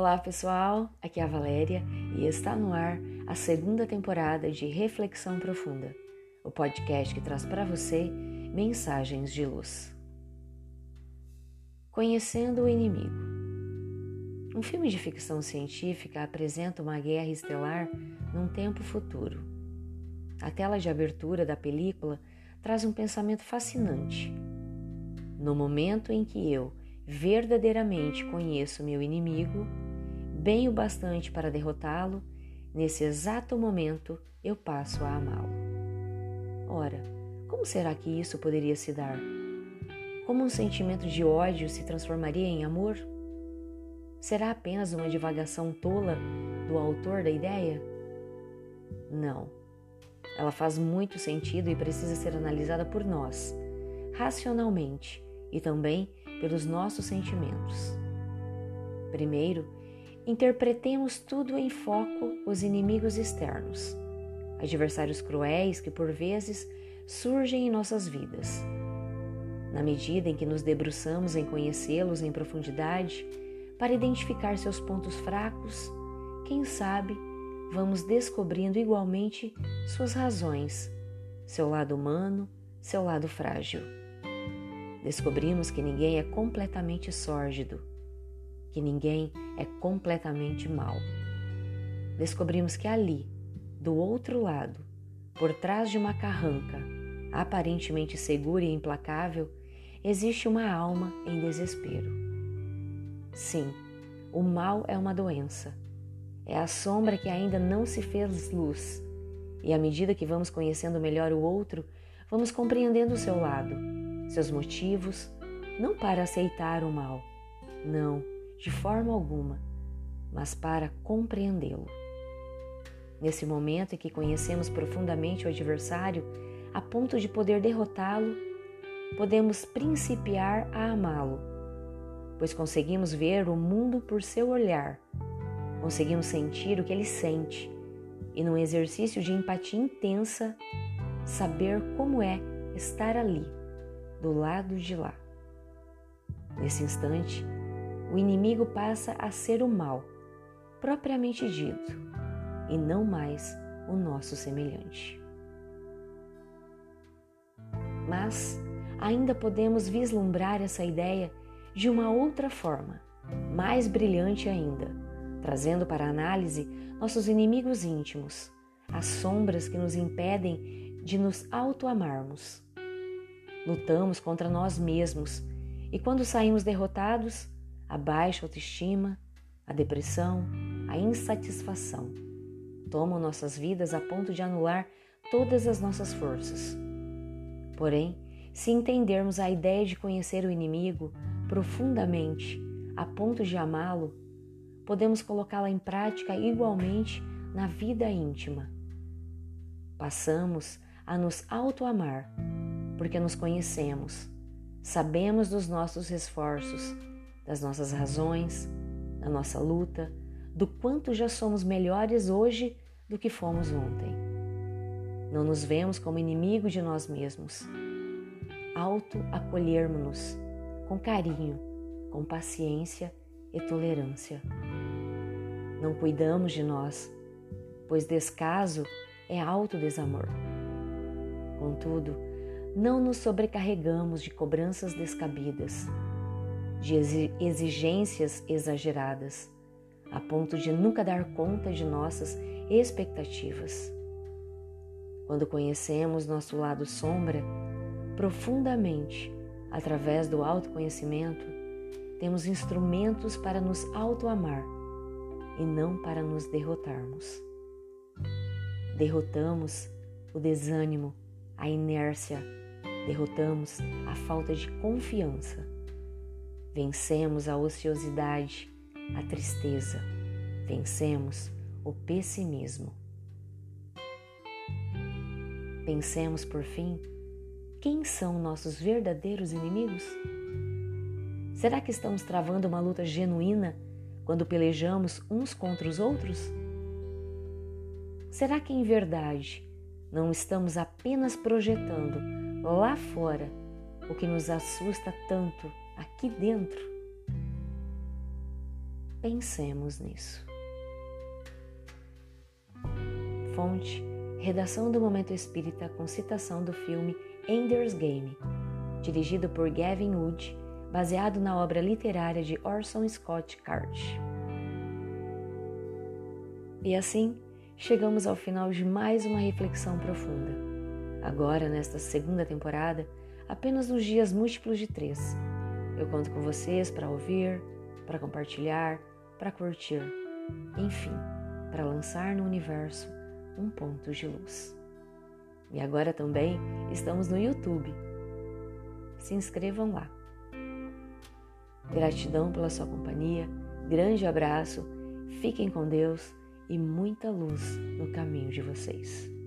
Olá pessoal, aqui é a Valéria e está no ar a segunda temporada de Reflexão Profunda, o podcast que traz para você mensagens de luz. Conhecendo o Inimigo Um filme de ficção científica apresenta uma guerra estelar num tempo futuro. A tela de abertura da película traz um pensamento fascinante. No momento em que eu verdadeiramente conheço meu inimigo, bem o bastante para derrotá-lo, nesse exato momento eu passo a amá-lo. Ora, como será que isso poderia se dar? Como um sentimento de ódio se transformaria em amor? Será apenas uma divagação tola do autor da ideia? Não. Ela faz muito sentido e precisa ser analisada por nós, racionalmente e também pelos nossos sentimentos. Primeiro, interpretemos tudo em foco os inimigos externos, adversários cruéis que por vezes surgem em nossas vidas. Na medida em que nos debruçamos em conhecê-los em profundidade, para identificar seus pontos fracos, quem sabe vamos descobrindo igualmente suas razões, seu lado humano, seu lado frágil. Descobrimos que ninguém é completamente sórdido, que ninguém é completamente mau. Descobrimos que ali, do outro lado, por trás de uma carranca, aparentemente segura e implacável, existe uma alma em desespero. Sim, o mal é uma doença. É a sombra que ainda não se fez luz. E à medida que vamos conhecendo melhor o outro, vamos compreendendo o seu lado, seus motivos, não para aceitar o mal, não, de forma alguma, mas para compreendê-lo. Nesse momento em que conhecemos profundamente o adversário, a ponto de poder derrotá-lo, podemos principiar a amá-lo, pois conseguimos ver o mundo por seu olhar, conseguimos sentir o que ele sente e, num exercício de empatia intensa, saber como é estar ali, do lado de lá. Nesse instante, o inimigo passa a ser o mal, propriamente dito, e não mais o nosso semelhante. Mas ainda podemos vislumbrar essa ideia de uma outra forma, mais brilhante ainda, trazendo para análise nossos inimigos íntimos, as sombras que nos impedem de nos auto-amarmos. Lutamos contra nós mesmos e quando saímos derrotados, a baixa autoestima, a depressão, a insatisfação. Tomam nossas vidas a ponto de anular todas as nossas forças. Porém, se entendermos a ideia de conhecer o inimigo profundamente, a ponto de amá-lo, podemos colocá-la em prática igualmente na vida íntima. Passamos a nos auto-amar, porque nos conhecemos, sabemos dos nossos esforços das nossas razões, da nossa luta, do quanto já somos melhores hoje do que fomos ontem. Não nos vemos como inimigo de nós mesmos. Auto-acolhermos-nos com carinho, com paciência e tolerância. Não cuidamos de nós, pois descaso é auto-desamor. Contudo, não nos sobrecarregamos de cobranças descabidas de exigências exageradas, a ponto de nunca dar conta de nossas expectativas. Quando conhecemos nosso lado sombra profundamente através do autoconhecimento, temos instrumentos para nos autoamar e não para nos derrotarmos. Derrotamos o desânimo, a inércia, derrotamos a falta de confiança Vencemos a ociosidade, a tristeza, vencemos o pessimismo. Pensemos, por fim, quem são nossos verdadeiros inimigos? Será que estamos travando uma luta genuína quando pelejamos uns contra os outros? Será que em verdade não estamos apenas projetando lá fora o que nos assusta tanto aqui dentro. Pensemos nisso. Fonte: Redação do Momento Espírita com citação do filme Ender's Game, dirigido por Gavin Wood, baseado na obra literária de Orson Scott Card. E assim, chegamos ao final de mais uma reflexão profunda. Agora, nesta segunda temporada, apenas nos dias múltiplos de três. Eu conto com vocês para ouvir, para compartilhar, para curtir, enfim, para lançar no universo um ponto de luz. E agora também estamos no YouTube. Se inscrevam lá. Gratidão pela sua companhia, grande abraço, fiquem com Deus e muita luz no caminho de vocês.